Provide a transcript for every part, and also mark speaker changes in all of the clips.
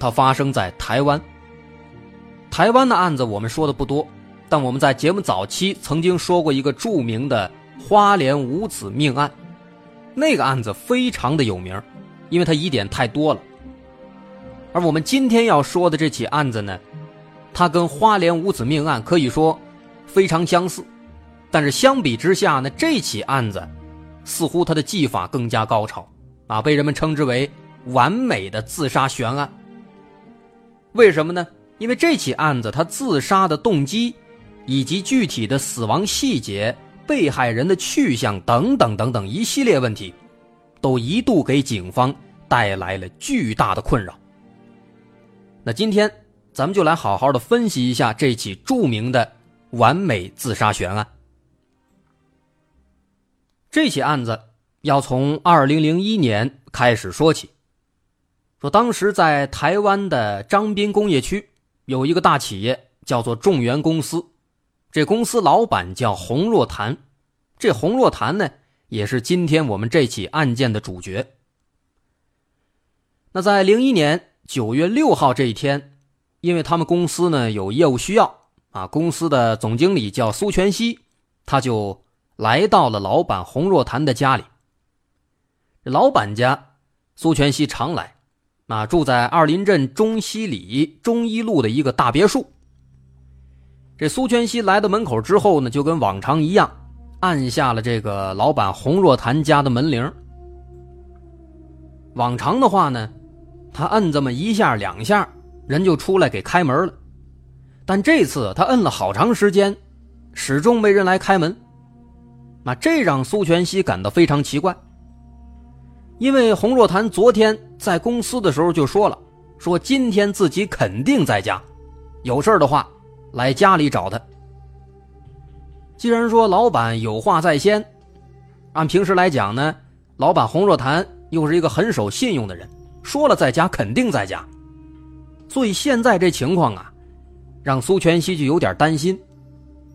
Speaker 1: 它发生在台湾。台湾的案子我们说的不多，但我们在节目早期曾经说过一个著名的花莲五子命案，那个案子非常的有名，因为它疑点太多了。而我们今天要说的这起案子呢，它跟花莲五子命案可以说非常相似，但是相比之下呢，这起案子似乎它的技法更加高超。啊，被人们称之为完美的自杀悬案。为什么呢？因为这起案子，他自杀的动机，以及具体的死亡细节、被害人的去向等等等等一系列问题，都一度给警方带来了巨大的困扰。那今天咱们就来好好的分析一下这起著名的完美自杀悬案。这起案子。要从二零零一年开始说起。说当时在台湾的张滨工业区有一个大企业，叫做众源公司。这公司老板叫洪若潭，这洪若潭呢，也是今天我们这起案件的主角。那在零一年九月六号这一天，因为他们公司呢有业务需要啊，公司的总经理叫苏全熙，他就来到了老板洪若潭的家里。老板家，苏全熙常来，啊，住在二林镇中西里中一路的一个大别墅。这苏全熙来到门口之后呢，就跟往常一样，按下了这个老板洪若潭家的门铃，往常的话呢，他摁这么一下两下，人就出来给开门了。但这次他摁了好长时间，始终没人来开门。那这让苏全熙感到非常奇怪，因为洪若潭昨天在公司的时候就说了，说今天自己肯定在家，有事的话来家里找他。既然说老板有话在先，按平时来讲呢，老板洪若潭又是一个很守信用的人，说了在家肯定在家，所以现在这情况啊，让苏全熙就有点担心，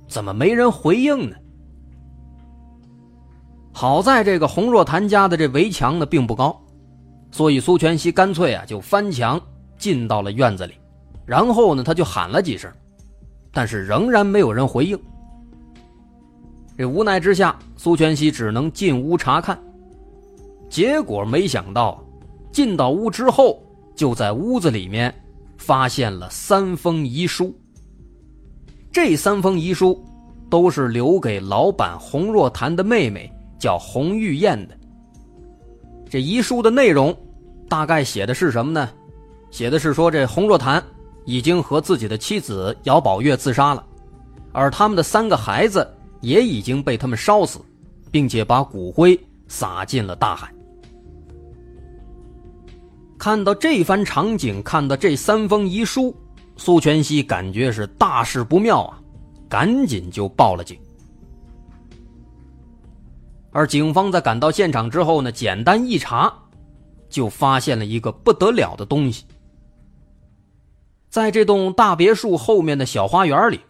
Speaker 1: 怎么没人回应呢？好在这个洪若潭家的这围墙呢并不高，所以苏全熙干脆啊就翻墙进到了院子里，然后呢他就喊了几声，但是仍然没有人回应。这无奈之下，苏全熙只能进屋查看，结果没想到，进到屋之后，就在屋子里面发现了三封遗书。这三封遗书都是留给老板洪若潭的妹妹。叫洪玉燕的这遗书的内容，大概写的是什么呢？写的是说这洪若潭已经和自己的妻子姚宝月自杀了，而他们的三个孩子也已经被他们烧死，并且把骨灰撒进了大海。看到这番场景，看到这三封遗书，苏全熙感觉是大事不妙啊，赶紧就报了警。而警方在赶到现场之后呢，简单一查，就发现了一个不得了的东西。在这栋大别墅后面的小花园里，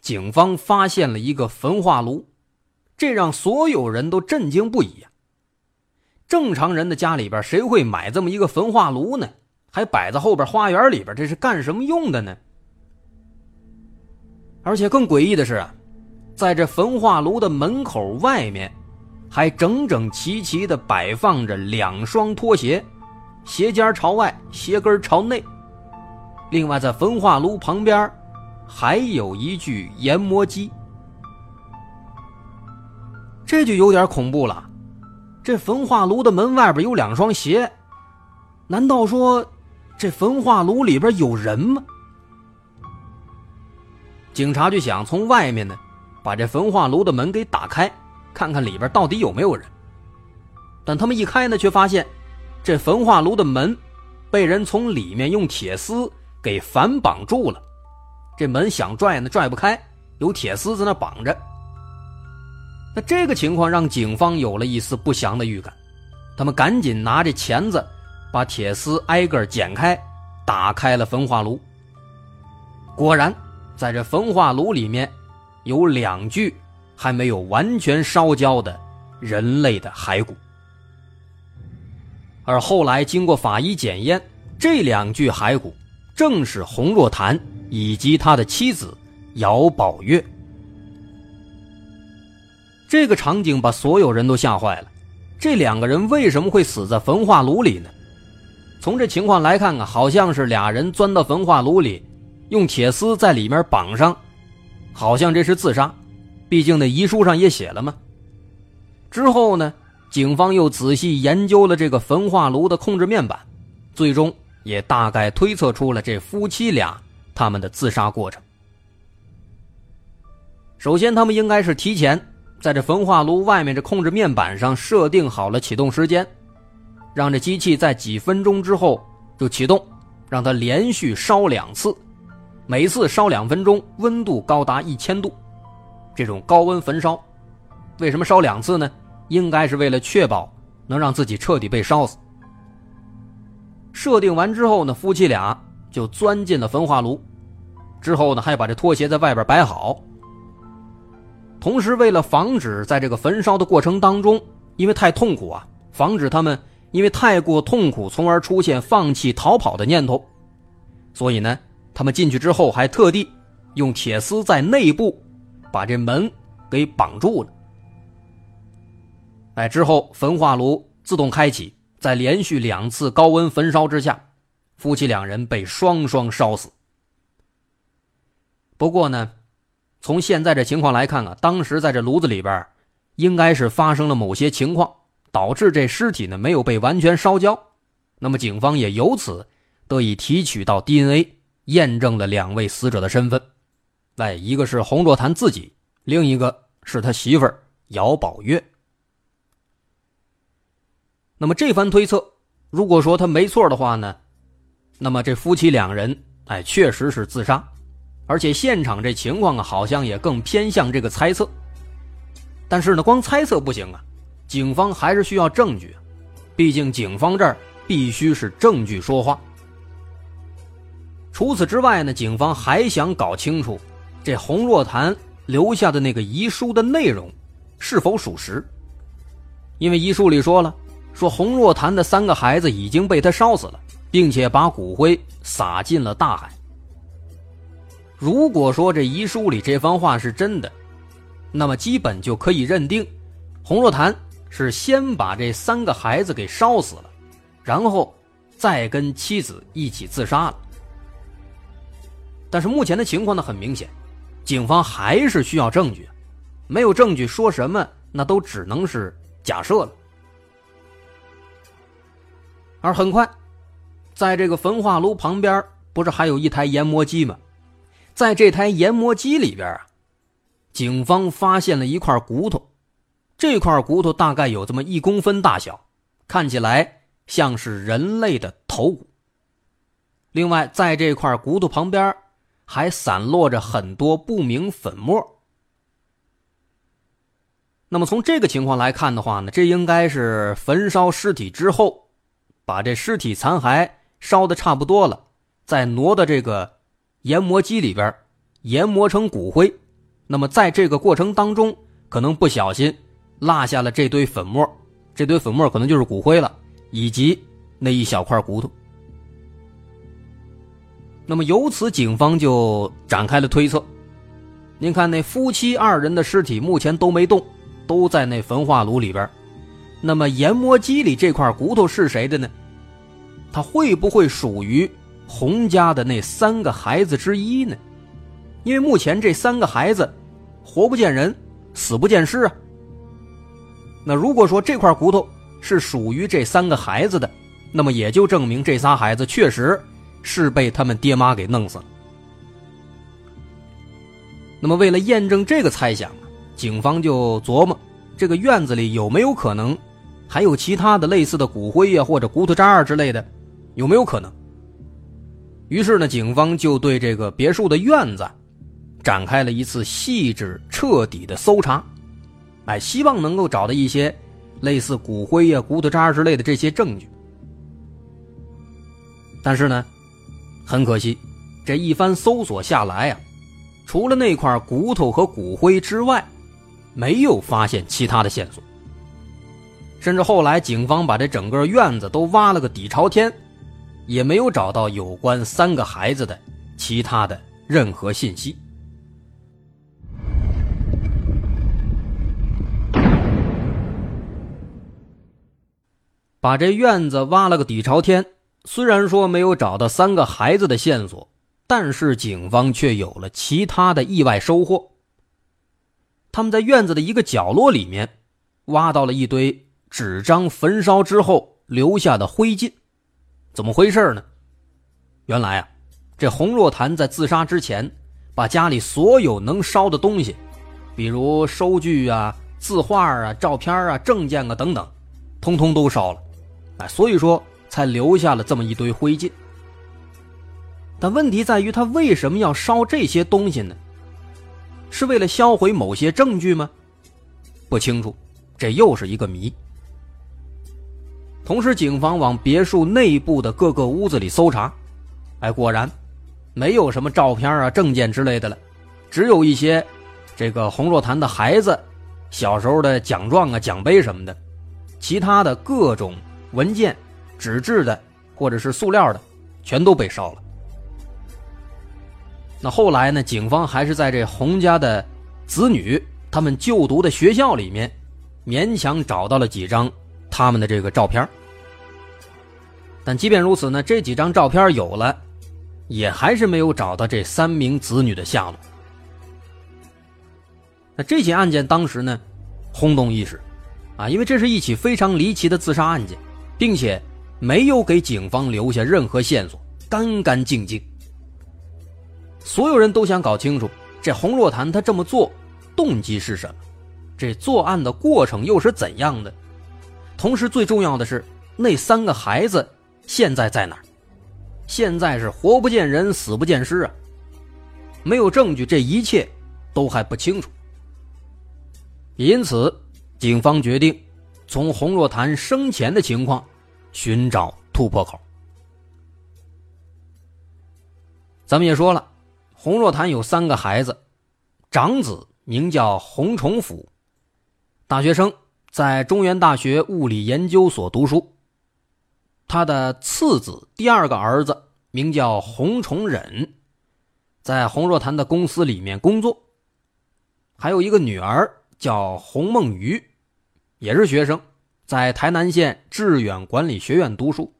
Speaker 1: 警方发现了一个焚化炉，这让所有人都震惊不已。正常人的家里边，谁会买这么一个焚化炉呢？还摆在后边花园里边，这是干什么用的呢？而且更诡异的是，在这焚化炉的门口外面。还整整齐齐地摆放着两双拖鞋，鞋尖朝外，鞋跟朝内。另外，在焚化炉旁边，还有一具研磨机。这就有点恐怖了。这焚化炉的门外边有两双鞋，难道说这焚化炉里边有人吗？警察就想从外面呢，把这焚化炉的门给打开。看看里边到底有没有人，但他们一开呢，却发现这焚化炉的门被人从里面用铁丝给反绑住了，这门想拽呢拽不开，有铁丝在那绑着。那这个情况让警方有了一丝不祥的预感，他们赶紧拿着钳子把铁丝挨个剪开，打开了焚化炉。果然，在这焚化炉里面有两具。还没有完全烧焦的人类的骸骨，而后来经过法医检验，这两具骸骨正是洪若潭以及他的妻子姚宝月。这个场景把所有人都吓坏了。这两个人为什么会死在焚化炉里呢？从这情况来看啊，好像是俩人钻到焚化炉里，用铁丝在里面绑上，好像这是自杀。毕竟那遗书上也写了嘛。之后呢，警方又仔细研究了这个焚化炉的控制面板，最终也大概推测出了这夫妻俩他们的自杀过程。首先，他们应该是提前在这焚化炉外面这控制面板上设定好了启动时间，让这机器在几分钟之后就启动，让它连续烧两次，每次烧两分钟，温度高达一千度。这种高温焚烧，为什么烧两次呢？应该是为了确保能让自己彻底被烧死。设定完之后呢，夫妻俩就钻进了焚化炉，之后呢，还把这拖鞋在外边摆好。同时，为了防止在这个焚烧的过程当中，因为太痛苦啊，防止他们因为太过痛苦，从而出现放弃逃跑的念头，所以呢，他们进去之后还特地用铁丝在内部。把这门给绑住了。哎，之后焚化炉自动开启，在连续两次高温焚烧之下，夫妻两人被双双烧死。不过呢，从现在这情况来看啊，当时在这炉子里边，应该是发生了某些情况，导致这尸体呢没有被完全烧焦，那么警方也由此得以提取到 DNA，验证了两位死者的身份。哎，一个是洪若潭自己，另一个是他媳妇儿姚宝月。那么这番推测，如果说他没错的话呢，那么这夫妻两人，哎，确实是自杀，而且现场这情况啊，好像也更偏向这个猜测。但是呢，光猜测不行啊，警方还是需要证据，毕竟警方这儿必须是证据说话。除此之外呢，警方还想搞清楚这洪若潭留下的那个遗书的内容是否属实，因为遗书里说了。说洪若潭的三个孩子已经被他烧死了，并且把骨灰撒进了大海。如果说这遗书里这番话是真的，那么基本就可以认定，洪若潭是先把这三个孩子给烧死了，然后再跟妻子一起自杀了。但是目前的情况呢，很明显，警方还是需要证据，没有证据说什么那都只能是假设了。而很快，在这个焚化炉旁边，不是还有一台研磨机吗？在这台研磨机里边啊，警方发现了一块骨头，这块骨头大概有这么一公分大小，看起来像是人类的头骨。另外，在这块骨头旁边还散落着很多不明粉末。那么从这个情况来看的话呢，这应该是焚烧尸体之后。把这尸体残骸烧的差不多了，再挪到这个研磨机里边研磨成骨灰。那么在这个过程当中，可能不小心落下了这堆粉末，这堆粉末可能就是骨灰了，以及那一小块骨头。那么由此，警方就展开了推测。您看，那夫妻二人的尸体目前都没动，都在那焚化炉里边。那么研磨机里这块骨头是谁的呢？他会不会属于洪家的那三个孩子之一呢？因为目前这三个孩子活不见人，死不见尸啊。那如果说这块骨头是属于这三个孩子的，那么也就证明这仨孩子确实是被他们爹妈给弄死了。那么为了验证这个猜想警方就琢磨这个院子里有没有可能。还有其他的类似的骨灰呀，或者骨头渣之类的，有没有可能？于是呢，警方就对这个别墅的院子展开了一次细致彻底的搜查，哎，希望能够找到一些类似骨灰呀、骨头渣之类的这些证据。但是呢，很可惜，这一番搜索下来呀，除了那块骨头和骨灰之外，没有发现其他的线索。甚至后来，警方把这整个院子都挖了个底朝天，也没有找到有关三个孩子的其他的任何信息。把这院子挖了个底朝天，虽然说没有找到三个孩子的线索，但是警方却有了其他的意外收获。他们在院子的一个角落里面挖到了一堆。纸张焚烧之后留下的灰烬，怎么回事呢？原来啊，这洪若潭在自杀之前，把家里所有能烧的东西，比如收据啊、字画啊、照片啊、证件啊等等，通通都烧了，哎，所以说才留下了这么一堆灰烬。但问题在于，他为什么要烧这些东西呢？是为了销毁某些证据吗？不清楚，这又是一个谜。同时，警方往别墅内部的各个屋子里搜查，哎，果然没有什么照片啊、证件之类的了，只有一些这个洪若潭的孩子小时候的奖状啊、奖杯什么的，其他的各种文件、纸质的或者是塑料的，全都被烧了。那后来呢？警方还是在这洪家的子女他们就读的学校里面，勉强找到了几张。他们的这个照片，但即便如此呢，这几张照片有了，也还是没有找到这三名子女的下落。那这起案件当时呢，轰动一时，啊，因为这是一起非常离奇的自杀案件，并且没有给警方留下任何线索，干干净净。所有人都想搞清楚这洪若潭他这么做动机是什么，这作案的过程又是怎样的？同时，最重要的是那三个孩子现在在哪儿？现在是活不见人，死不见尸啊！没有证据，这一切都还不清楚。因此，警方决定从洪若潭生前的情况寻找突破口。咱们也说了，洪若潭有三个孩子，长子名叫洪崇甫，大学生，在中原大学物理研究所读书。他的次子，第二个儿子名叫洪崇忍，在洪若潭的公司里面工作。还有一个女儿。叫洪梦瑜，也是学生，在台南县致远管理学院读书。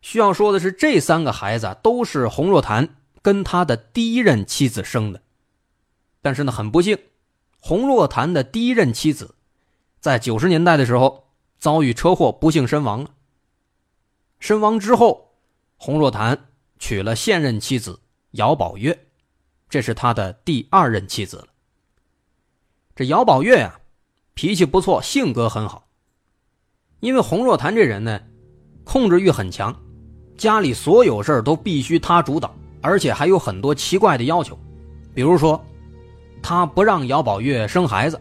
Speaker 1: 需要说的是，这三个孩子都是洪若潭跟他的第一任妻子生的，但是呢，很不幸，洪若潭的第一任妻子在九十年代的时候遭遇车祸，不幸身亡了。身亡之后，洪若潭娶了现任妻子姚宝月，这是他的第二任妻子了。这姚宝月呀，脾气不错，性格很好。因为洪若潭这人呢，控制欲很强，家里所有事都必须他主导，而且还有很多奇怪的要求。比如说，他不让姚宝月生孩子，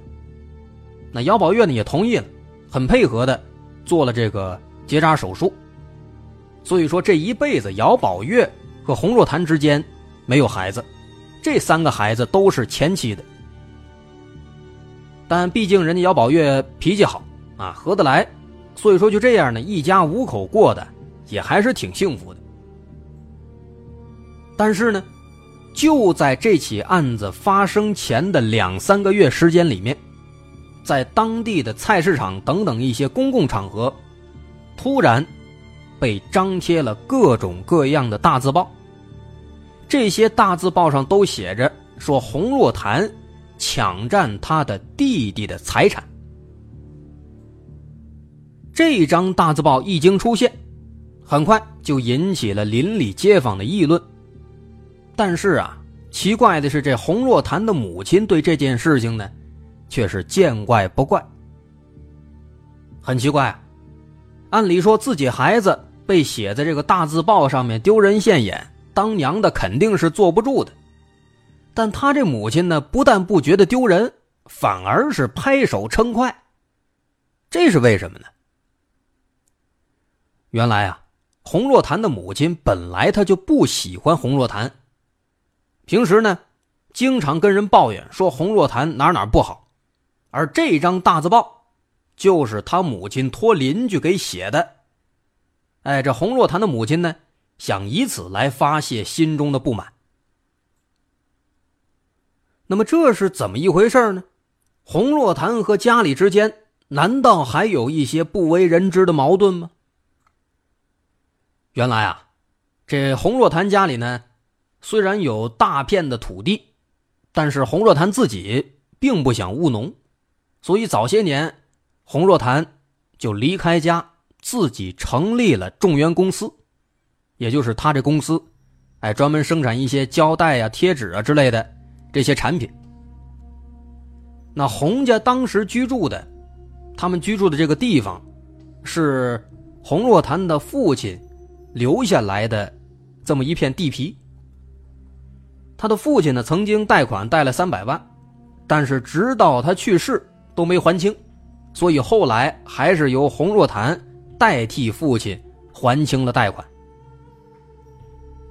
Speaker 1: 那姚宝月呢也同意了，很配合的做了这个结扎手术。所以说，这一辈子姚宝月和洪若潭之间没有孩子，这三个孩子都是前妻的。但毕竟人家姚宝月脾气好啊，合得来，所以说就这样呢，一家五口过的也还是挺幸福的。但是呢，就在这起案子发生前的两三个月时间里面，在当地的菜市场等等一些公共场合，突然被张贴了各种各样的大字报。这些大字报上都写着说洪若潭。抢占他的弟弟的财产。这张大字报一经出现，很快就引起了邻里街坊的议论。但是啊，奇怪的是，这洪若潭的母亲对这件事情呢，却是见怪不怪。很奇怪，按理说自己孩子被写在这个大字报上面，丢人现眼，当娘的肯定是坐不住的。但他这母亲呢，不但不觉得丢人，反而是拍手称快。这是为什么呢？原来啊，洪若潭的母亲本来他就不喜欢洪若潭，平时呢，经常跟人抱怨说洪若潭哪哪不好，而这张大字报，就是他母亲托邻居给写的。哎，这洪若潭的母亲呢，想以此来发泄心中的不满。那么这是怎么一回事呢？洪若潭和家里之间难道还有一些不为人知的矛盾吗？原来啊，这洪若潭家里呢，虽然有大片的土地，但是洪若潭自己并不想务农，所以早些年，洪若潭就离开家，自己成立了众源公司，也就是他这公司，哎，专门生产一些胶带啊、贴纸啊之类的。这些产品，那洪家当时居住的，他们居住的这个地方，是洪若潭的父亲留下来的这么一片地皮。他的父亲呢，曾经贷款贷了三百万，但是直到他去世都没还清，所以后来还是由洪若潭代替父亲还清了贷款。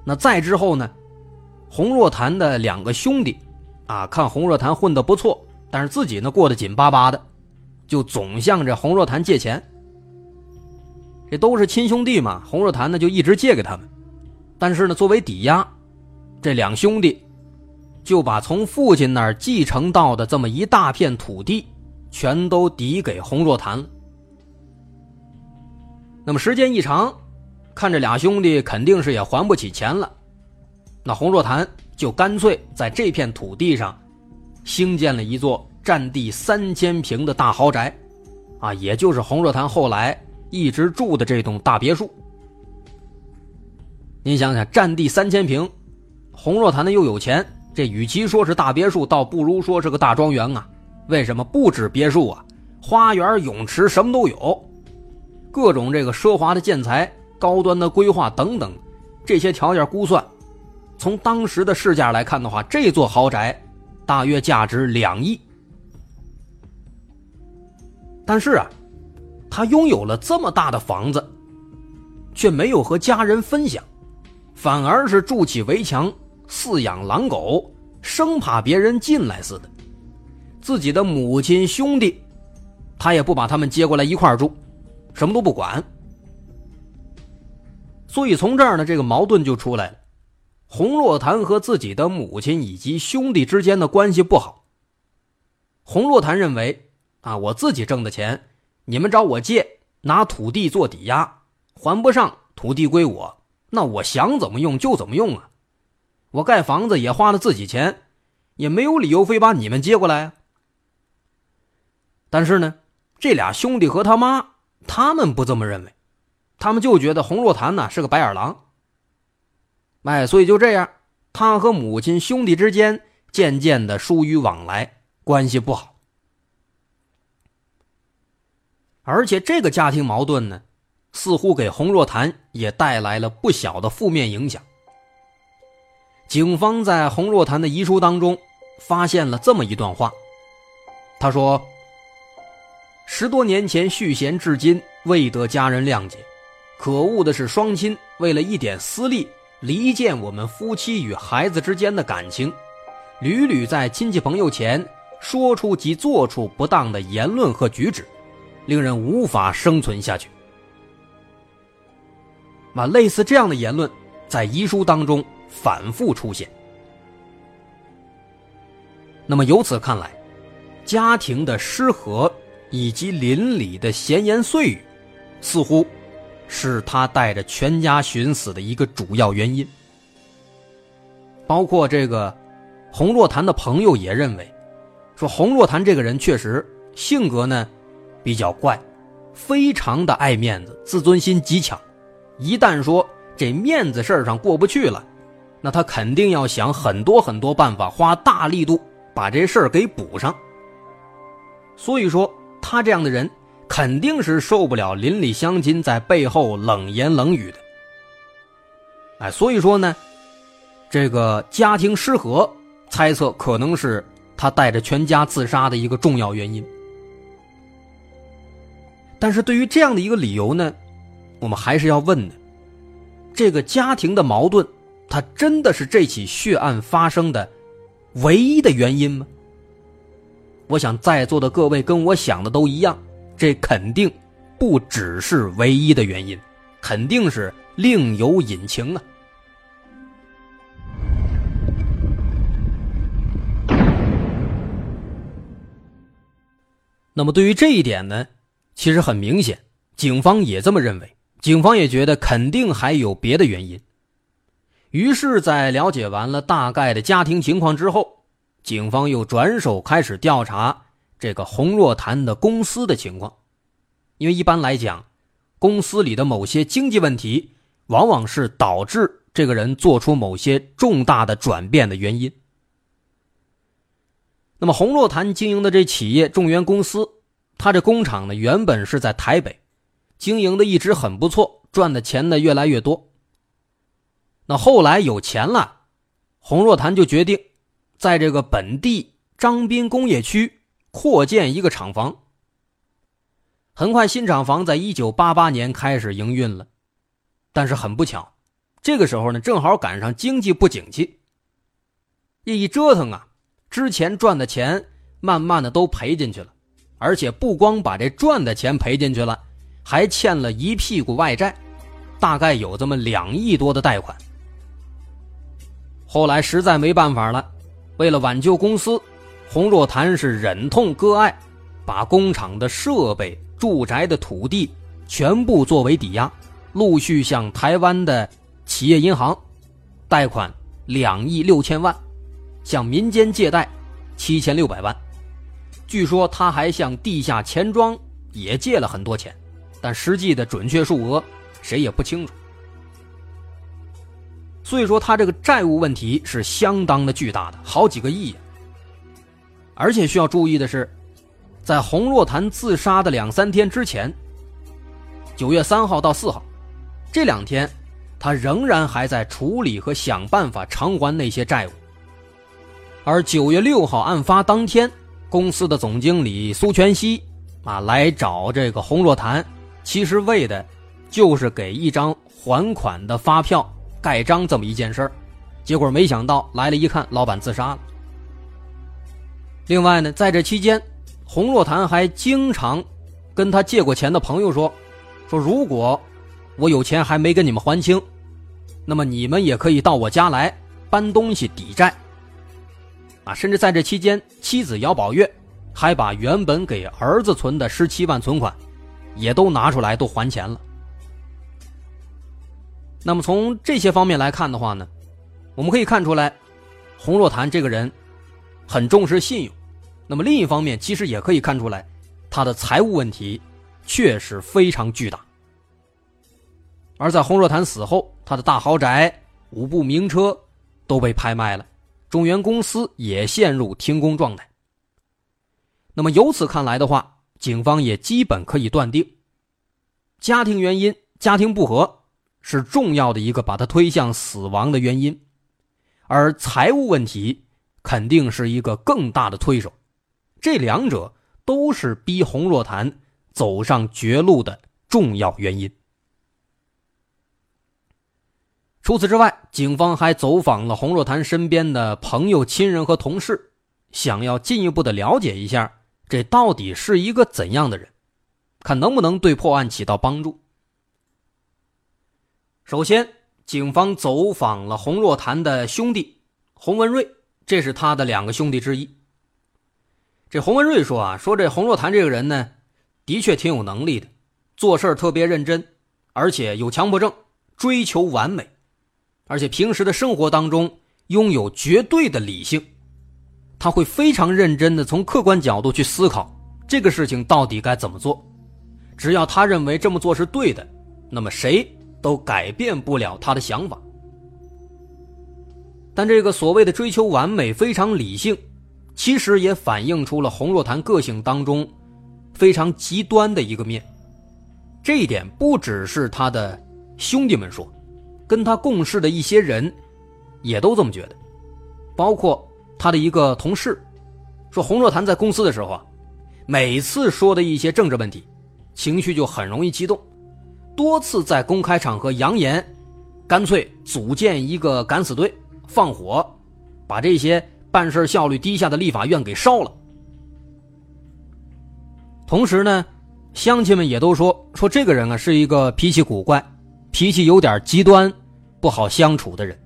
Speaker 1: 那再之后呢，洪若潭的两个兄弟。啊，看洪若潭混得不错，但是自己呢过得紧巴巴的，就总向着洪若潭借钱。这都是亲兄弟嘛，洪若潭呢就一直借给他们，但是呢作为抵押，这两兄弟就把从父亲那儿继承到的这么一大片土地，全都抵给洪若潭了。那么时间一长，看这俩兄弟肯定是也还不起钱了，那洪若潭。就干脆在这片土地上，兴建了一座占地三千平的大豪宅，啊，也就是洪若潭后来一直住的这栋大别墅。您想想，占地三千平，洪若潭呢又有钱，这与其说是大别墅，倒不如说是个大庄园啊。为什么不止别墅啊？花园、泳池什么都有，各种这个奢华的建材、高端的规划等等，这些条件估算，从当时的市价来看的话，这座豪宅大约价值两亿。但是啊，他拥有了这么大的房子，却没有和家人分享，反而是筑起围墙，饲养狼狗，生怕别人进来似的。自己的母亲兄弟，他也不把他们接过来一块住，什么都不管。所以从这儿呢，这个矛盾就出来了。洪若潭和自己的母亲以及兄弟之间的关系不好。洪若潭认为，啊，我自己挣的钱，你们找我借，拿土地做抵押，还不上，土地归我，那我想怎么用就怎么用啊。我盖房子也花了自己钱，也没有理由非把你们接过来啊。但是呢，这俩兄弟和他妈，他们不这么认为，他们就觉得洪若潭呢是个白眼狼。哎，所以就这样，他和母亲兄弟之间渐渐的疏于往来，关系不好。而且这个家庭矛盾呢，似乎给洪若潭也带来了不小的负面影响。警方在洪若潭的遗书当中发现了这么一段话，他说。十多年前续弦，至今未得家人谅解。可恶的是，双亲为了一点私利，离间我们夫妻与孩子之间的感情，屡屡在亲戚朋友前说出及做出不当的言论和举止，令人无法生存下去。那类似这样的言论，在遗书当中反复出现。那么由此看来，家庭的失和。以及邻里的闲言碎语，似乎是他带着全家寻死的一个主要原因。包括这个洪若潭的朋友也认为，说洪若潭这个人确实性格呢比较怪，非常的爱面子，自尊心极强。一旦说这面子事上过不去了，那他肯定要想很多很多办法，花大力度把这事儿给补上。所以说。他这样的人肯定是受不了邻里乡亲在背后冷言冷语的，哎，所以说呢，这个家庭失和，猜测可能是他带着全家自杀的一个重要原因。但是对于这样的一个理由呢，我们还是要问的：这个家庭的矛盾，它真的是这起血案发生的唯一的原因吗？我想在座的各位跟我想的都一样，这肯定不只是唯一的原因，肯定是另有隐情啊。那么对于这一点呢，其实很明显，警方也这么认为，警方也觉得肯定还有别的原因。于是，在了解完了大概的家庭情况之后。警方又转手开始调查这个洪若潭的公司的情况，因为一般来讲，公司里的某些经济问题，往往是导致这个人做出某些重大的转变的原因。那么，洪若潭经营的这企业众源公司，他这工厂呢，原本是在台北，经营的一直很不错，赚的钱呢越来越多。那后来有钱了，洪若潭就决定。在这个本地张滨工业区扩建一个厂房。很快，新厂房在一九八八年开始营运了，但是很不巧，这个时候呢，正好赶上经济不景气。一折腾啊，之前赚的钱慢慢的都赔进去了，而且不光把这赚的钱赔进去了，还欠了一屁股外债，大概有这么两亿多的贷款。后来实在没办法了。为了挽救公司，洪若潭是忍痛割爱，把工厂的设备、住宅的土地全部作为抵押，陆续向台湾的企业银行贷款两亿六千万，向民间借贷七千六百万。据说他还向地下钱庄也借了很多钱，但实际的准确数额谁也不清楚。所以说，他这个债务问题是相当的巨大的，好几个亿。而且需要注意的是，在洪若潭自杀的两三天之前，九月三号到四号这两天，他仍然还在处理和想办法偿还那些债务。而九月六号案发当天，公司的总经理苏全熙啊来找这个洪若潭，其实为的，就是给一张还款的发票盖章这么一件事儿。结果没想到来了一看，老板自杀了。另外呢，在这期间，洪若潭还经常跟他借过钱的朋友说：“说如果我有钱还没跟你们还清，那么你们也可以到我家来搬东西抵债。”啊，甚至在这期间，妻子姚宝月还把原本给儿子存的十七万存款，也都拿出来都还钱了。那么从这些方面来看的话呢，我们可以看出来，洪若潭这个人很重视信用。那么另一方面，其实也可以看出来，他的财务问题确实非常巨大。而在洪若潭死后，他的大豪宅、五部名车都被拍卖了。中原公司也陷入停工状态。那么由此看来的话，警方也基本可以断定，家庭原因、家庭不和是重要的一个把他推向死亡的原因，而财务问题肯定是一个更大的推手。这两者都是逼洪若潭走上绝路的重要原因。除此之外，警方还走访了洪若潭身边的朋友、亲人和同事，想要进一步的了解一下这到底是一个怎样的人，看能不能对破案起到帮助。首先，警方走访了洪若潭的兄弟洪文瑞，这是他的两个兄弟之一。这洪文瑞说啊，说这洪若潭这个人呢，的确挺有能力的，做事特别认真，而且有强迫症，追求完美。而且平时的生活当中拥有绝对的理性，他会非常认真的从客观角度去思考这个事情到底该怎么做。只要他认为这么做是对的，那么谁都改变不了他的想法。但这个所谓的追求完美、非常理性，其实也反映出了洪若潭个性当中非常极端的一个面。这一点不只是他的兄弟们说。跟他共事的一些人，也都这么觉得，包括他的一个同事，说洪若潭在公司的时候啊，每次说的一些政治问题，情绪就很容易激动，多次在公开场合扬言，干脆组建一个敢死队，放火，把这些办事效率低下的立法院给烧了。同时呢，乡亲们也都说说这个人啊是一个脾气古怪，脾气有点极端。不好相处的人，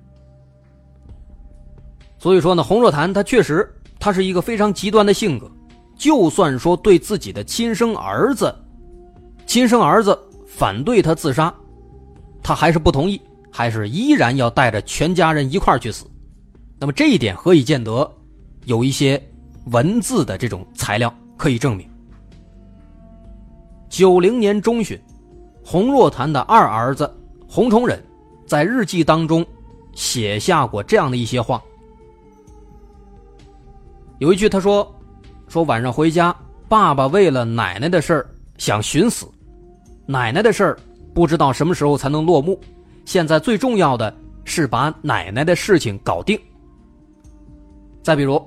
Speaker 1: 所以说呢，洪若潭他确实他是一个非常极端的性格，就算说对自己的亲生儿子，亲生儿子反对他自杀，他还是不同意，还是依然要带着全家人一块去死。那么这一点何以见得？有一些文字的这种材料可以证明。九零年中旬，洪若潭的二儿子洪崇忍。在日记当中，写下过这样的一些话。有一句他说：“说晚上回家，爸爸为了奶奶的事儿想寻死，奶奶的事儿不知道什么时候才能落幕。现在最重要的是把奶奶的事情搞定。”再比如，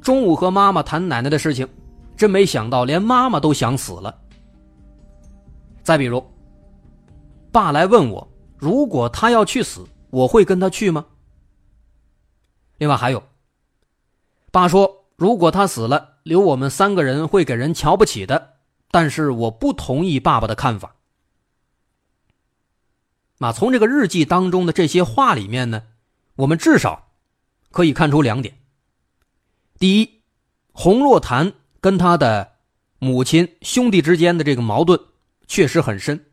Speaker 1: 中午和妈妈谈奶奶的事情，真没想到连妈妈都想死了。再比如，爸来问我。如果他要去死，我会跟他去吗？另外还有，爸说，如果他死了，留我们三个人会给人瞧不起的。但是我不同意爸爸的看法。那从这个日记当中的这些话里面呢，我们至少可以看出两点：第一，洪若潭跟他的母亲兄弟之间的这个矛盾确实很深。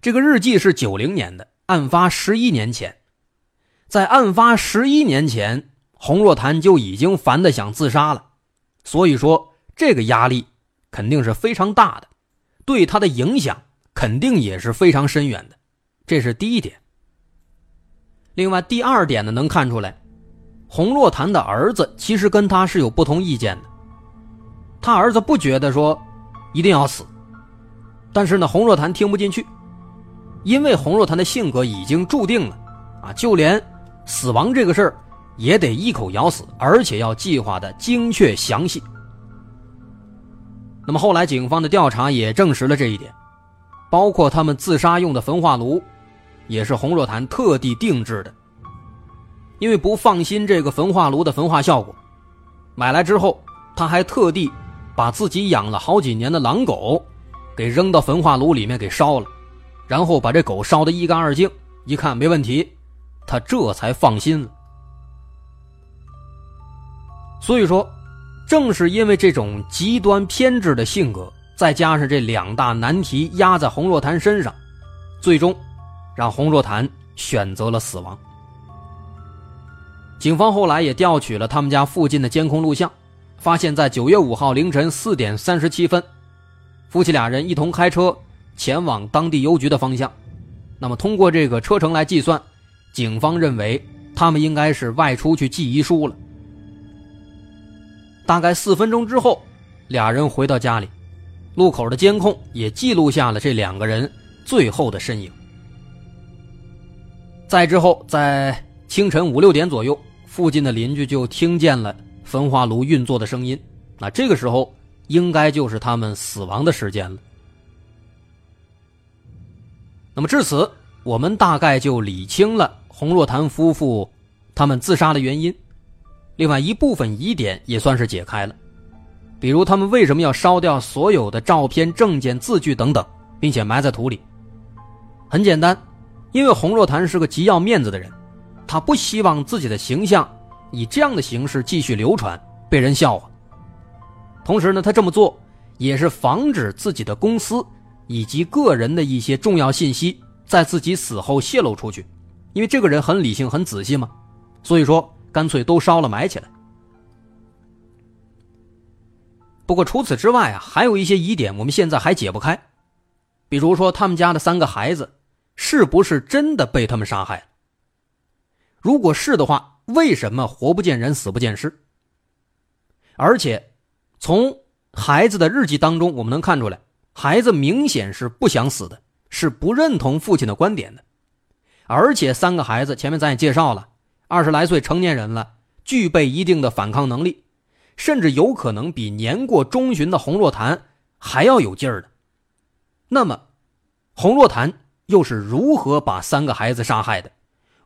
Speaker 1: 这个日记是九零年的，案发十一年前，在案发十一年前，洪若潭就已经烦得想自杀了，所以说这个压力肯定是非常大的，对他的影响肯定也是非常深远的，这是第一点。另外，第二点呢，能看出来，洪若潭的儿子其实跟他是有不同意见的。他儿子不觉得说一定要死，但是呢，洪若潭听不进去，因为洪若潭的性格已经注定了，啊，就连死亡这个事儿也得一口咬死，而且要计划的精确详细。那么后来警方的调查也证实了这一点，包括他们自杀用的焚化炉。也是洪若潭特地定制的，因为不放心这个焚化炉的焚化效果，买来之后，他还特地把自己养了好几年的狼狗给扔到焚化炉里面给烧了，然后把这狗烧得一干二净，一看没问题，他这才放心了。所以说，正是因为这种极端偏执的性格，再加上这两大难题压在洪若潭身上，最终。让洪若潭选择了死亡。警方后来也调取了他们家附近的监控录像，发现，在九月五号凌晨四点三十七分，夫妻俩人一同开车前往当地邮局的方向。那么，通过这个车程来计算，警方认为他们应该是外出去寄遗书了。大概四分钟之后，俩人回到家里，路口的监控也记录下了这两个人最后的身影。再之后，在清晨五六点左右，附近的邻居就听见了焚化炉运作的声音。那这个时候，应该就是他们死亡的时间了。那么至此，我们大概就理清了洪若潭夫妇他们自杀的原因。另外一部分疑点也算是解开了，比如他们为什么要烧掉所有的照片、证件、字据等等，并且埋在土里？很简单。因为洪若潭是个极要面子的人，他不希望自己的形象以这样的形式继续流传，被人笑话。同时呢，他这么做也是防止自己的公司以及个人的一些重要信息在自己死后泄露出去。因为这个人很理性、很仔细嘛，所以说干脆都烧了埋起来。不过除此之外啊，还有一些疑点我们现在还解不开，比如说他们家的三个孩子。是不是真的被他们杀害了？如果是的话，为什么活不见人，死不见尸？而且，从孩子的日记当中，我们能看出来，孩子明显是不想死的，是不认同父亲的观点的。而且，三个孩子前面咱也介绍了，二十来岁成年人了，具备一定的反抗能力，甚至有可能比年过中旬的洪若潭还要有劲儿的。那么，洪若潭。又是如何把三个孩子杀害的？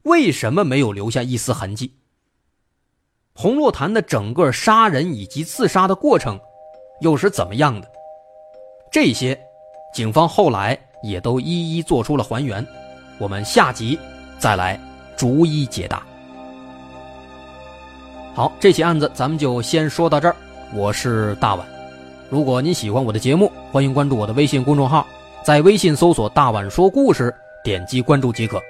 Speaker 1: 为什么没有留下一丝痕迹？洪若潭的整个杀人以及自杀的过程又是怎么样的？这些，警方后来也都一一做出了还原。我们下集再来逐一解答。好，这起案子咱们就先说到这儿。我是大碗，如果您喜欢我的节目，欢迎关注我的微信公众号。在微信搜索“大碗说故事”，点击关注即可。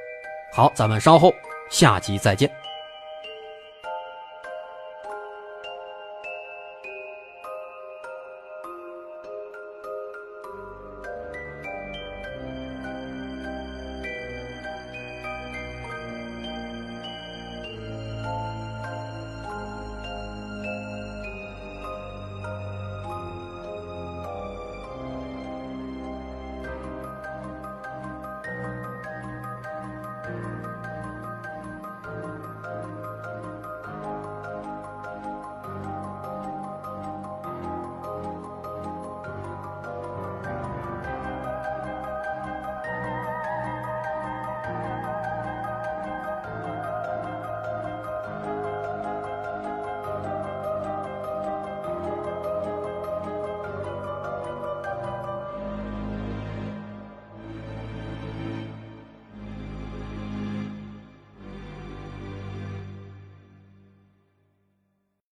Speaker 1: 好，咱们稍后下集再见。